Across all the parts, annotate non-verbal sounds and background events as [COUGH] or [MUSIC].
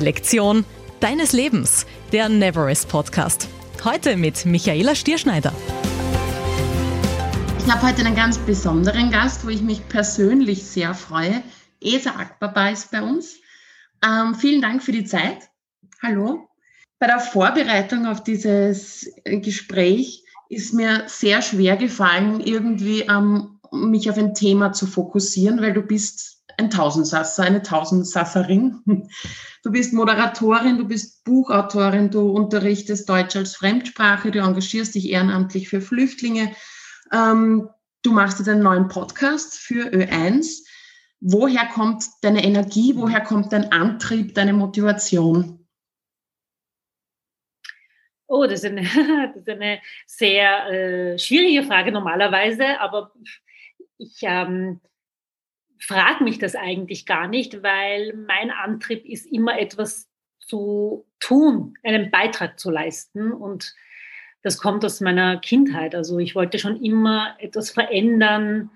Die Lektion deines Lebens, der Neverest Podcast. Heute mit Michaela Stierschneider. Ich habe heute einen ganz besonderen Gast, wo ich mich persönlich sehr freue. Esa Akbaba ist bei uns. Ähm, vielen Dank für die Zeit. Hallo. Bei der Vorbereitung auf dieses Gespräch ist mir sehr schwer gefallen, irgendwie ähm, mich auf ein Thema zu fokussieren, weil du bist ein Tausendsasser, eine Tausendsasserin. Du bist Moderatorin, du bist Buchautorin, du unterrichtest Deutsch als Fremdsprache, du engagierst dich ehrenamtlich für Flüchtlinge. Ähm, du machst jetzt einen neuen Podcast für Ö1. Woher kommt deine Energie? Woher kommt dein Antrieb, deine Motivation? Oh, das ist eine, [LAUGHS] das ist eine sehr äh, schwierige Frage normalerweise, aber ich ähm, frage mich das eigentlich gar nicht, weil mein Antrieb ist immer etwas zu tun, einen Beitrag zu leisten und das kommt aus meiner Kindheit. Also ich wollte schon immer etwas verändern.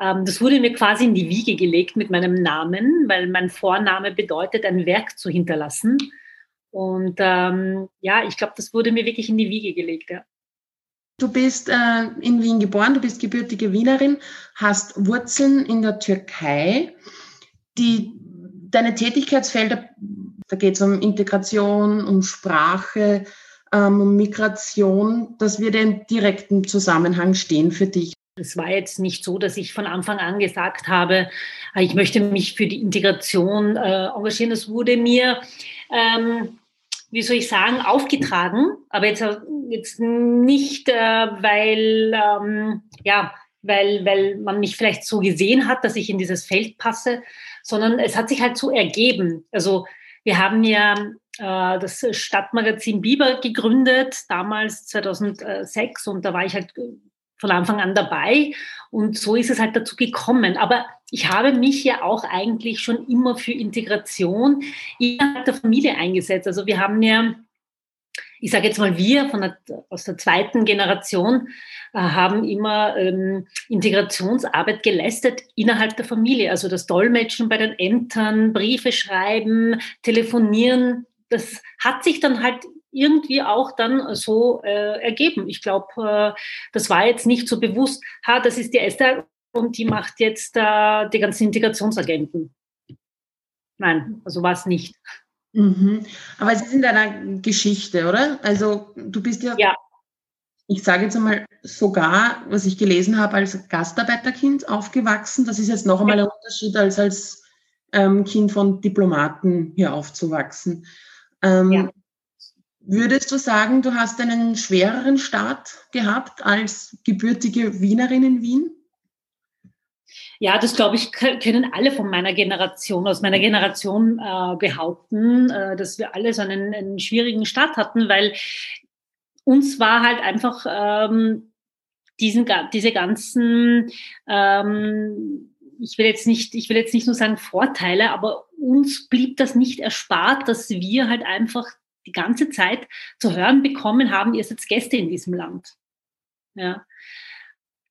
Ähm, das wurde mir quasi in die Wiege gelegt mit meinem Namen, weil mein Vorname bedeutet, ein Werk zu hinterlassen. Und ähm, ja, ich glaube, das wurde mir wirklich in die Wiege gelegt. Ja. Du bist äh, in Wien geboren, du bist gebürtige Wienerin, hast Wurzeln in der Türkei. Die, deine Tätigkeitsfelder, da geht es um Integration, um Sprache, ähm, um Migration, das wird in direktem Zusammenhang stehen für dich. Es war jetzt nicht so, dass ich von Anfang an gesagt habe, ich möchte mich für die Integration äh, engagieren. Das wurde mir ähm, wie soll ich sagen, aufgetragen, aber jetzt, jetzt nicht, äh, weil, ähm, ja, weil, weil man mich vielleicht so gesehen hat, dass ich in dieses Feld passe, sondern es hat sich halt so ergeben. Also wir haben ja äh, das Stadtmagazin Biber gegründet, damals 2006, und da war ich halt von Anfang an dabei. Und so ist es halt dazu gekommen. Aber ich habe mich ja auch eigentlich schon immer für Integration innerhalb der Familie eingesetzt. Also wir haben ja, ich sage jetzt mal wir von der, aus der zweiten Generation, äh, haben immer ähm, Integrationsarbeit geleistet innerhalb der Familie. Also das Dolmetschen bei den Ämtern, Briefe schreiben, telefonieren. Das hat sich dann halt irgendwie auch dann so äh, ergeben. Ich glaube, äh, das war jetzt nicht so bewusst, ha, das ist die Esther und die macht jetzt äh, die ganzen Integrationsagenten. Nein, also war es nicht. Mhm. Aber es ist in deiner Geschichte, oder? Also du bist ja, ja. ich sage jetzt einmal sogar, was ich gelesen habe, als Gastarbeiterkind aufgewachsen. Das ist jetzt noch einmal ein Unterschied, als als ähm, Kind von Diplomaten hier aufzuwachsen. Ähm, ja. Würdest du sagen, du hast einen schwereren Start gehabt als gebürtige Wienerin in Wien? Ja, das glaube ich, können alle von meiner Generation, aus meiner Generation äh, behaupten, äh, dass wir alle so einen, einen, schwierigen Start hatten, weil uns war halt einfach ähm, diesen, diese ganzen, ähm, ich will jetzt nicht, ich will jetzt nicht nur sagen Vorteile, aber uns blieb das nicht erspart, dass wir halt einfach die ganze Zeit zu hören bekommen haben, ihr seid Gäste in diesem Land. Ja.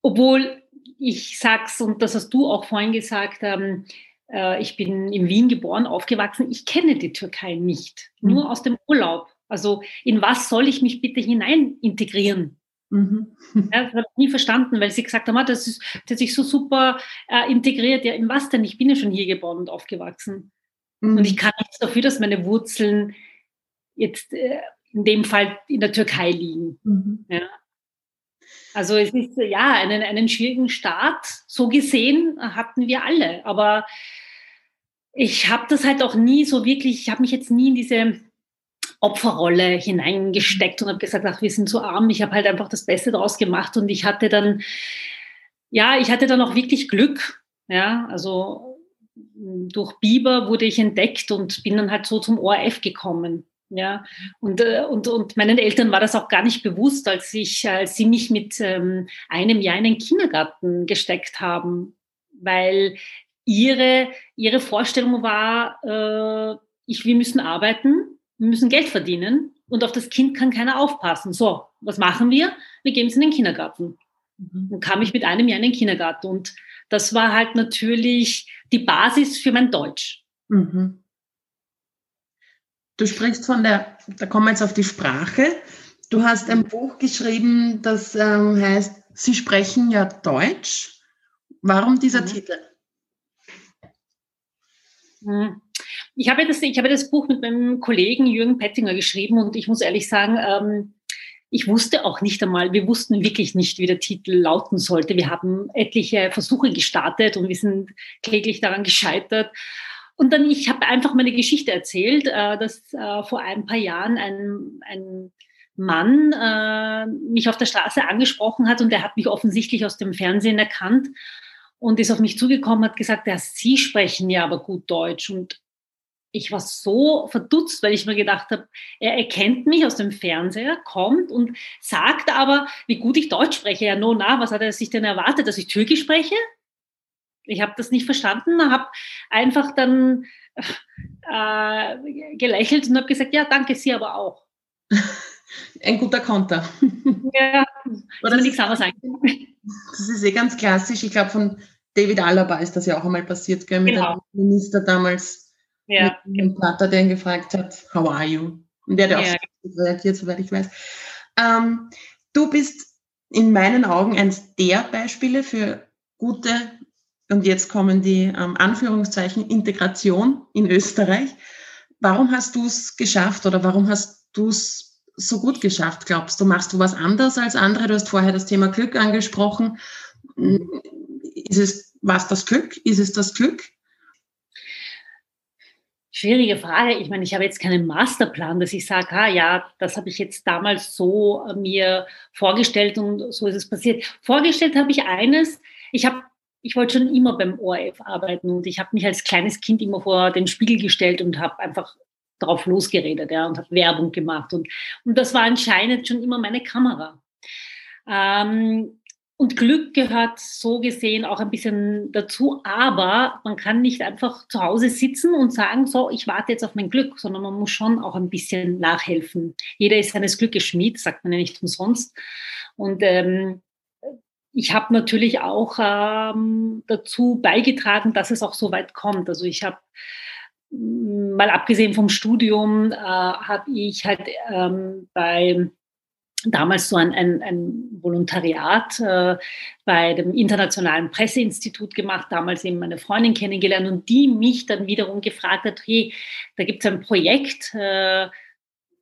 Obwohl ich sag's, und das hast du auch vorhin gesagt, ähm, äh, ich bin in Wien geboren, aufgewachsen, ich kenne die Türkei nicht, mhm. nur aus dem Urlaub. Also in was soll ich mich bitte hinein integrieren? Mhm. [LAUGHS] Ja, das habe ich nie verstanden, weil sie gesagt haben, ah, das, ist, das hat sich so super äh, integriert. Ja, in was denn? Ich bin ja schon hier geboren und aufgewachsen. Mhm. Und ich kann nichts dafür, dass meine Wurzeln jetzt äh, in dem Fall in der Türkei liegen. Mhm. Ja. Also es ist ja einen, einen schwierigen Start, so gesehen hatten wir alle, aber ich habe das halt auch nie so wirklich, ich habe mich jetzt nie in diese Opferrolle hineingesteckt und habe gesagt, ach, wir sind so arm. Ich habe halt einfach das Beste daraus gemacht und ich hatte dann, ja, ich hatte dann auch wirklich Glück. Ja, also durch Biber wurde ich entdeckt und bin dann halt so zum ORF gekommen. Ja, und, äh, und, und meinen Eltern war das auch gar nicht bewusst, als, ich, als sie mich mit ähm, einem Jahr in den Kindergarten gesteckt haben, weil ihre, ihre Vorstellung war, äh, ich, wir müssen arbeiten, wir müssen Geld verdienen und auf das Kind kann keiner aufpassen. So, was machen wir? Wir geben es in den Kindergarten. Mhm. Dann kam ich mit einem Jahr in den Kindergarten und das war halt natürlich die Basis für mein Deutsch. Mhm. Du sprichst von der, da kommen wir jetzt auf die Sprache. Du hast ein Buch geschrieben, das ähm, heißt, Sie sprechen ja Deutsch. Warum dieser mhm. Titel? Mhm. Ich habe, das, ich habe das Buch mit meinem Kollegen Jürgen Pettinger geschrieben und ich muss ehrlich sagen, ähm, ich wusste auch nicht einmal, wir wussten wirklich nicht, wie der Titel lauten sollte. Wir haben etliche Versuche gestartet und wir sind kläglich daran gescheitert. Und dann, ich habe einfach meine Geschichte erzählt, äh, dass äh, vor ein paar Jahren ein, ein Mann äh, mich auf der Straße angesprochen hat und der hat mich offensichtlich aus dem Fernsehen erkannt und ist auf mich zugekommen, hat gesagt, ja, Sie sprechen ja aber gut Deutsch. Und ich war so verdutzt, weil ich mir gedacht habe, er erkennt mich aus dem Fernseher, kommt und sagt aber, wie gut ich Deutsch spreche. Ja, no, na, was hat er sich denn erwartet, dass ich Türkisch spreche? Ich habe das nicht verstanden, habe einfach dann äh, gelächelt und habe gesagt, ja, danke, Sie aber auch. [LAUGHS] Ein guter Konter. [LAUGHS] Ja, oder nichts anderes sagen. Das ist eh ganz klassisch. Ich glaube, von David Alaba ist das ja auch einmal passiert, gell, mit genau. dem Minister damals ja. Mit dem Vater, der ihn gefragt hat, how are you? Und der hat ja. auch reagiert, soweit ich weiß. Ähm, du bist in meinen Augen eines der Beispiele für gute, und jetzt kommen die ähm, Anführungszeichen, Integration in Österreich. Warum hast du es geschafft oder warum hast du es so gut geschafft, glaubst du? Machst du was anders als andere? Du hast vorher das Thema Glück angesprochen. Ist es, was das Glück? Ist es das Glück? Schwierige Frage. Ich meine, ich habe jetzt keinen Masterplan, dass ich sage, ah ja, das habe ich jetzt damals so äh, mir vorgestellt und so ist es passiert. Vorgestellt habe ich eines. Ich habe ich wollte schon immer beim ORF arbeiten und ich habe mich als kleines Kind immer vor den Spiegel gestellt und habe einfach drauf losgeredet ja, und habe Werbung gemacht. Und, und das war anscheinend schon immer meine Kamera. Ähm, und Glück gehört so gesehen auch ein bisschen dazu, aber man kann nicht einfach zu Hause sitzen und sagen, so, ich warte jetzt auf mein Glück, sondern man muss schon auch ein bisschen nachhelfen. Jeder ist seines Glückes Schmied, sagt man ja nicht umsonst. Und ähm, ich habe natürlich auch ähm, dazu beigetragen, dass es auch so weit kommt. Also ich habe mal abgesehen vom Studium, äh, habe ich halt ähm, bei damals so ein, ein, ein Volontariat äh, bei dem Internationalen Presseinstitut gemacht, damals eben meine Freundin kennengelernt und die mich dann wiederum gefragt hat, hey, da gibt es ein Projekt, äh,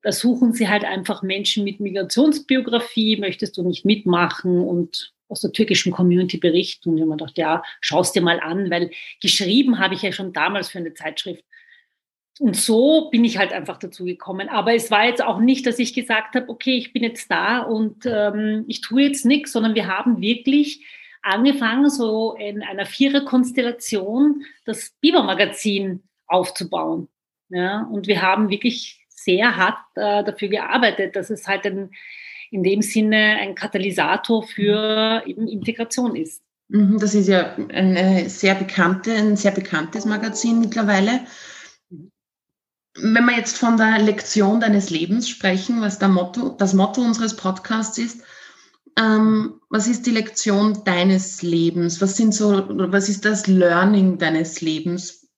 da suchen sie halt einfach Menschen mit Migrationsbiografie, möchtest du nicht mitmachen und aus der türkischen Community berichten. Und ich habe mir gedacht, ja, schau es dir mal an, weil geschrieben habe ich ja schon damals für eine Zeitschrift und so bin ich halt einfach dazu gekommen. Aber es war jetzt auch nicht, dass ich gesagt habe, okay, ich bin jetzt da und ähm, ich tue jetzt nichts, sondern wir haben wirklich angefangen, so in einer Viererkonstellation das Biber-Magazin aufzubauen. Ja, und wir haben wirklich sehr hart äh, dafür gearbeitet, dass es halt ein, in dem Sinne ein Katalysator für eben Integration ist. Mhm, das ist ja eine sehr bekannte, ein sehr bekanntes Magazin mittlerweile wenn wir jetzt von der Lektion deines Lebens sprechen, was Motto, das Motto unseres Podcasts ist, ähm, was ist die Lektion deines Lebens? Was sind so, was ist das Learning deines Lebens?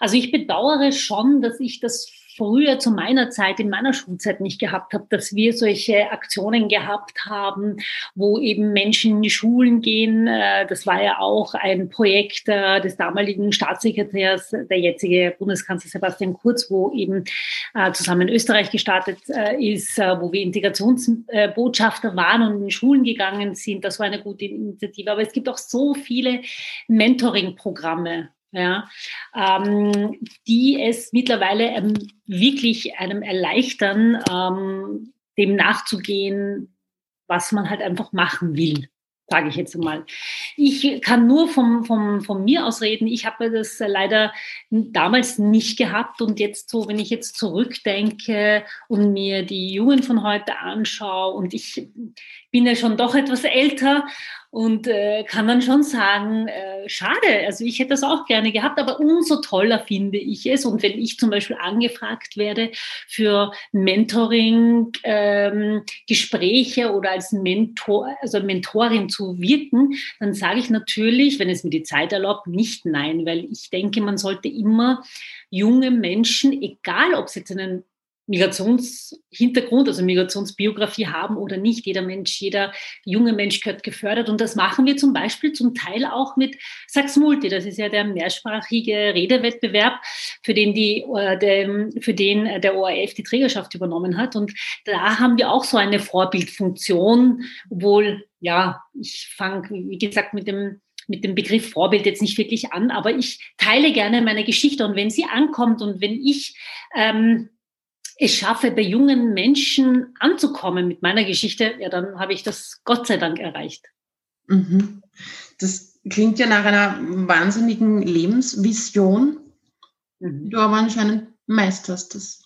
Also ich bedauere schon, dass ich das früher zu meiner Zeit, in meiner Schulzeit nicht gehabt habe, dass wir solche Aktionen gehabt haben, wo eben Menschen in die Schulen gehen. Äh, das war ja auch ein Projekt äh, des damaligen Staatssekretärs, der jetzige Bundeskanzler Sebastian Kurz, wo eben äh, zusammen Österreich gestartet ist, wo wir Integrationsbotschafter waren und in Schulen gegangen sind. Das war eine gute Initiative. Aber es gibt auch so viele Mentoring-Programme ja, ähm, die es mittlerweile ähm, wirklich einem erleichtern, ähm, dem nachzugehen, was man halt einfach machen will, sage ich jetzt einmal. Ich kann nur vom, vom, von mir aus reden. Ich habe das leider damals nicht gehabt und jetzt so, wenn ich jetzt zurückdenke und mir die Jungen von heute anschaue und ich bin ja schon doch etwas älter und äh, kann dann schon sagen, äh, schade, also ich hätte das auch gerne gehabt, aber umso toller finde ich es. Und wenn ich zum Beispiel angefragt werde für Mentoring, ähm, oder als Mentor, also Mentorin zu wirken, dann sage ich natürlich, wenn es mir die Zeit erlaubt, nicht nein, weil ich denke, man sollte immer junge Menschen, egal ob sie jetzt einen Migrationshintergrund, also Migrationsbiografie haben oder nicht. Jeder Mensch, jeder junge Mensch gehört gefördert. Und das machen wir zum Beispiel zum Teil auch mit Sax Multi. Das ist ja der mehrsprachige Redewettbewerb, für den, die, äh, für den der ORF die Trägerschaft übernommen hat. Und da haben wir auch so eine Vorbildfunktion, obwohl, ja, ich fange, wie gesagt, mit dem mit dem Begriff Vorbild jetzt nicht wirklich an, aber ich teile gerne meine Geschichte und wenn sie ankommt und wenn ich ähm, es schaffe, bei jungen Menschen anzukommen mit meiner Geschichte, ja, dann habe ich das Gott sei Dank erreicht. Mhm. Das klingt ja nach einer wahnsinnigen Lebensvision, mhm. die du aber anscheinend meisterst. Das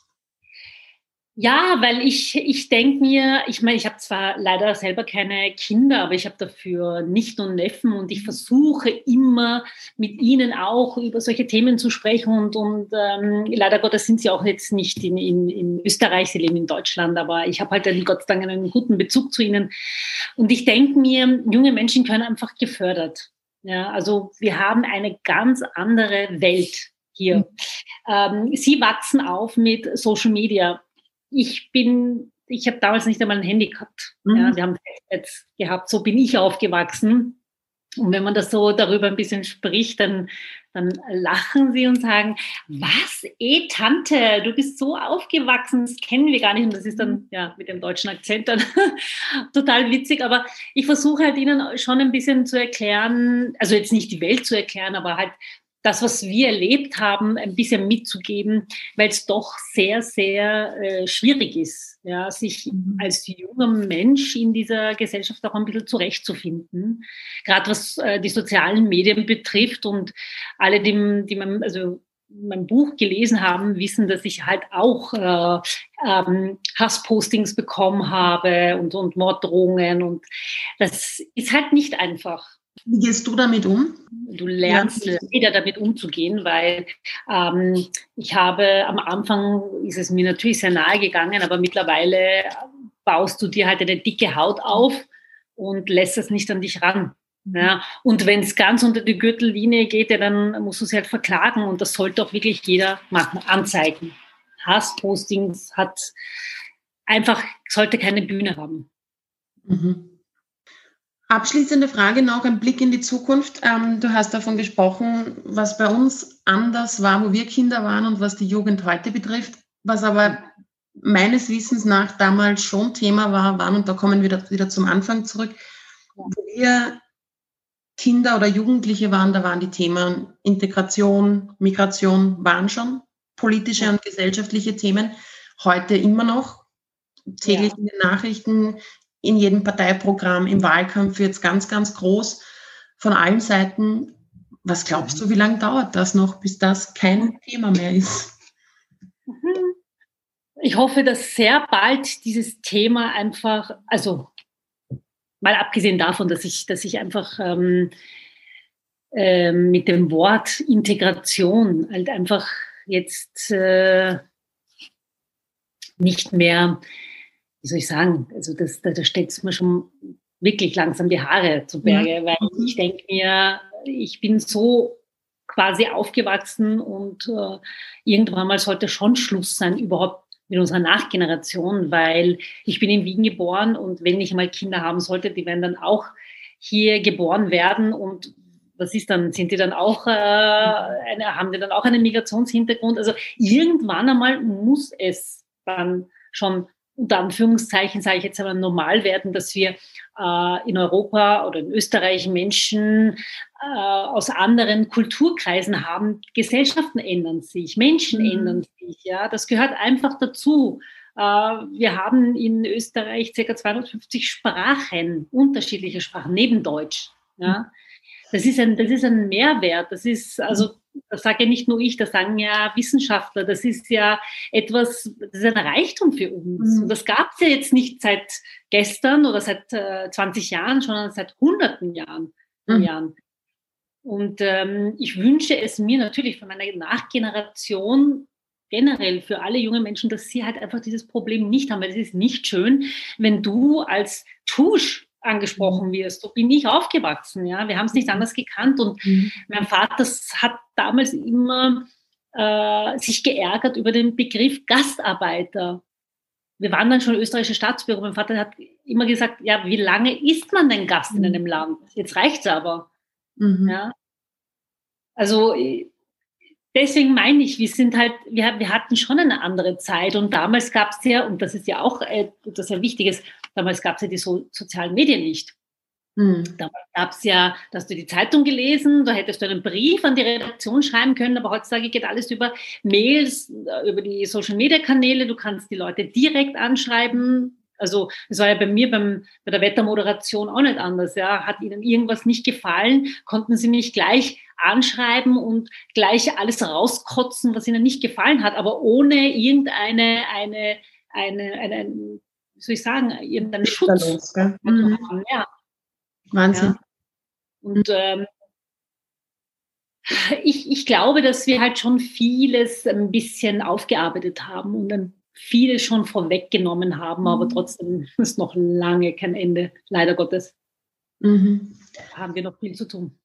ja, weil ich, ich denke mir, ich meine, ich habe zwar leider selber keine Kinder, aber ich habe dafür Nichten und Neffen und ich versuche immer mit ihnen auch über solche Themen zu sprechen und, und ähm, leider Gottes sind sie auch jetzt nicht in, in, in Österreich, sie leben in Deutschland, aber ich habe halt einen, Gott sei Dank einen guten Bezug zu ihnen. Und ich denke mir, junge Menschen können einfach gefördert. Ja, also wir haben eine ganz andere Welt hier. Mhm. Ähm, sie wachsen auf mit Social Media ich bin, ich habe damals nicht einmal ein Handy gehabt. Mhm. Ja, wir haben Festnetz gehabt, so bin ich aufgewachsen. Und wenn man das so darüber ein bisschen spricht, dann, dann lachen sie und sagen, was, eh Tante, du bist so aufgewachsen, das kennen wir gar nicht. Und das ist dann ja mit dem deutschen Akzent dann [LAUGHS] total witzig. Aber ich versuche halt ihnen schon ein bisschen zu erklären, also jetzt nicht die Welt zu erklären, aber halt das, was wir erlebt haben, ein bisschen mitzugeben, weil es doch sehr, sehr äh, schwierig ist, ja, sich mhm. als junger Mensch in dieser Gesellschaft auch ein bisschen zurechtzufinden. Gerade was äh, die sozialen Medien betrifft und alle, die, die man, also mein Buch gelesen haben, wissen, dass ich halt auch äh, ähm, Hasspostings bekommen habe und, und Morddrohungen und das ist halt nicht einfach. Wie gehst du damit um? Du lernst wieder damit umzugehen, weil ähm, ich habe am Anfang ist es mir natürlich sehr nahe gegangen, aber mittlerweile baust du dir halt eine dicke Haut auf und lässt es nicht an dich ran. Mhm. Ja, und wenn es ganz unter die Gürtellinie geht, ja, dann musst du sie halt verklagen und das sollte auch wirklich jeder machen, anzeigen. Hasspostings hat einfach, sollte keine Bühne haben. Mhm. Abschließende Frage noch, ein Blick in die Zukunft. Ähm, du hast davon gesprochen, was bei uns anders war, wo wir Kinder waren und was die Jugend heute betrifft. Was aber meines Wissens nach damals schon Thema war, waren, und da kommen wir wieder, wieder zum Anfang zurück, wo wir Kinder oder Jugendliche waren, da waren die Themen Integration, Migration, waren schon politische und gesellschaftliche Themen. Heute immer noch täglich ja. in den Nachrichten in jedem Parteiprogramm, im Wahlkampf jetzt ganz, ganz groß von allen Seiten. Was glaubst du, wie lange dauert das noch, bis das kein Thema mehr ist? Mhm. Ich hoffe, dass sehr bald dieses Thema einfach, also mal abgesehen davon, dass ich, dass ich einfach ähm, äh, mit dem Wort Integration halt einfach jetzt äh, nicht mehr wie soll ich sagen, also das, da, da stellt es mir schon wirklich langsam die Haare zu Berge, ja. weil ich denke mir, ich bin so quasi aufgewachsen und äh, irgendwann mal sollte schon Schluss sein, überhaupt mit unserer Nachgeneration, weil ich bin in Wien geboren und wenn ich mal Kinder haben sollte, die werden dann auch hier geboren werden und was ist dann, sind die dann auch, äh, eine, haben die dann auch einen Migrationshintergrund? Also irgendwann einmal muss es dann schon unter Anführungszeichen sage ich jetzt aber normal werden, dass wir äh, in Europa oder in Österreich Menschen äh, aus anderen Kulturkreisen haben. Gesellschaften ändern sich, Menschen mhm. ändern sich. Ja, das gehört einfach dazu. Äh, wir haben in Österreich ca. 250 Sprachen, unterschiedliche Sprachen neben Deutsch. Ja. Das ist ein, das ist ein Mehrwert. Das ist also Das sage ja nicht nur ich, das sagen ja Wissenschaftler. Das ist ja etwas, das ist ein Reichtum für uns. Mhm. Und das gab es ja jetzt nicht seit gestern oder seit äh, 20 Jahren, sondern seit hunderten Jahren. Mhm. Jahren. Und ähm, ich wünsche es mir natürlich von meiner Nachgeneration generell für alle jungen Menschen, dass sie halt einfach dieses Problem nicht haben. Weil es ist nicht schön, wenn du als Tusch angesprochen mhm. wirst. So bin ich aufgewachsen. Ja? Wir haben es nicht mhm. anders gekannt. Und mhm. mein Vater hat damals immer äh, sich geärgert über den Begriff Gastarbeiter. Wir waren dann schon österreichische Staatsbürger. Mein Vater hat immer gesagt, ja, wie lange ist man denn Gast in mhm. einem Land? Jetzt reicht's aber. Mhm. Ja? Also deswegen meine ich, wir sind halt, wir, wir hatten schon eine andere Zeit und damals gab es ja, und das ist ja auch äh, etwas sehr Wichtiges, damals gab es ja die so, sozialen Medien nicht. Mhm. Damals gab es ja, da hast du die Zeitung gelesen, da hättest du einen Brief an die Redaktion schreiben können, aber heutzutage geht alles über Mails, äh, über die Social-Media-Kanäle, du kannst die Leute direkt anschreiben, also es war ja bei mir beim, bei der Wettermoderation auch nicht anders. Ja. Hat Ihnen irgendwas nicht gefallen, konnten Sie mich gleich anschreiben und gleich alles rauskotzen, was Ihnen nicht gefallen hat, aber ohne irgendeine eine, eine, eine, soll ich sagen, irgendeinen Schutz. Los, mhm. ja. Wahnsinn. Ja. Und ähm, ich, ich glaube, dass wir halt schon vieles ein bisschen aufgearbeitet haben und ein viele schon vorweggenommen haben, aber mhm. trotzdem ist noch lange kein Ende, leider Gottes. Mhm. Da haben wir noch viel zu tun.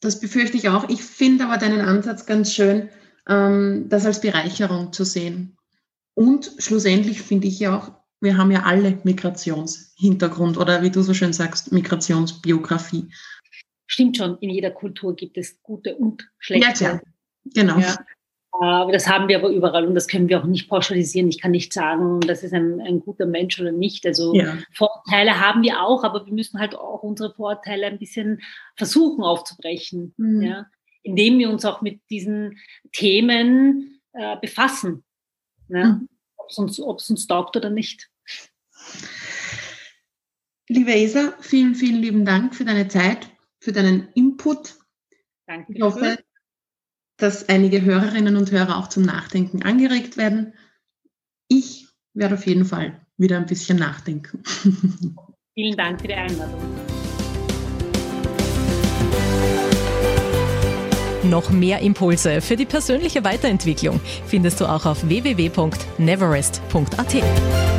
Das befürchte ich auch. Ich finde aber deinen Ansatz ganz schön, ähm, das als Bereicherung zu sehen. Und schlussendlich finde ich ja auch, wir haben ja alle Migrationshintergrund oder wie du so schön sagst, Migrationsbiografie. Stimmt schon, in jeder Kultur gibt es gute und schlechte. Ja, klar. genau. Ja. Äh, das haben wir aber überall und das können wir auch nicht pauschalisieren. Ich kann nicht sagen, das ist ein, ein guter Mensch oder nicht. Also ja. Vorteile haben wir auch, aber wir müssen halt auch unsere Vorteile ein bisschen versuchen aufzubrechen, mhm. ja? indem wir uns auch mit diesen Themen äh, befassen, ja? mhm. Ob es uns, uns taugt oder nicht. Liebe Esa, vielen, vielen lieben Dank für deine Zeit, für deinen Input. Danke. Ich hoffe, dass einige Hörerinnen und Hörer auch zum Nachdenken angeregt werden. Ich werde auf jeden Fall wieder ein bisschen nachdenken. [LAUGHS] Vielen Dank für die Einladung. Noch mehr Impulse für die persönliche Weiterentwicklung findest du auch auf www.neverest.at.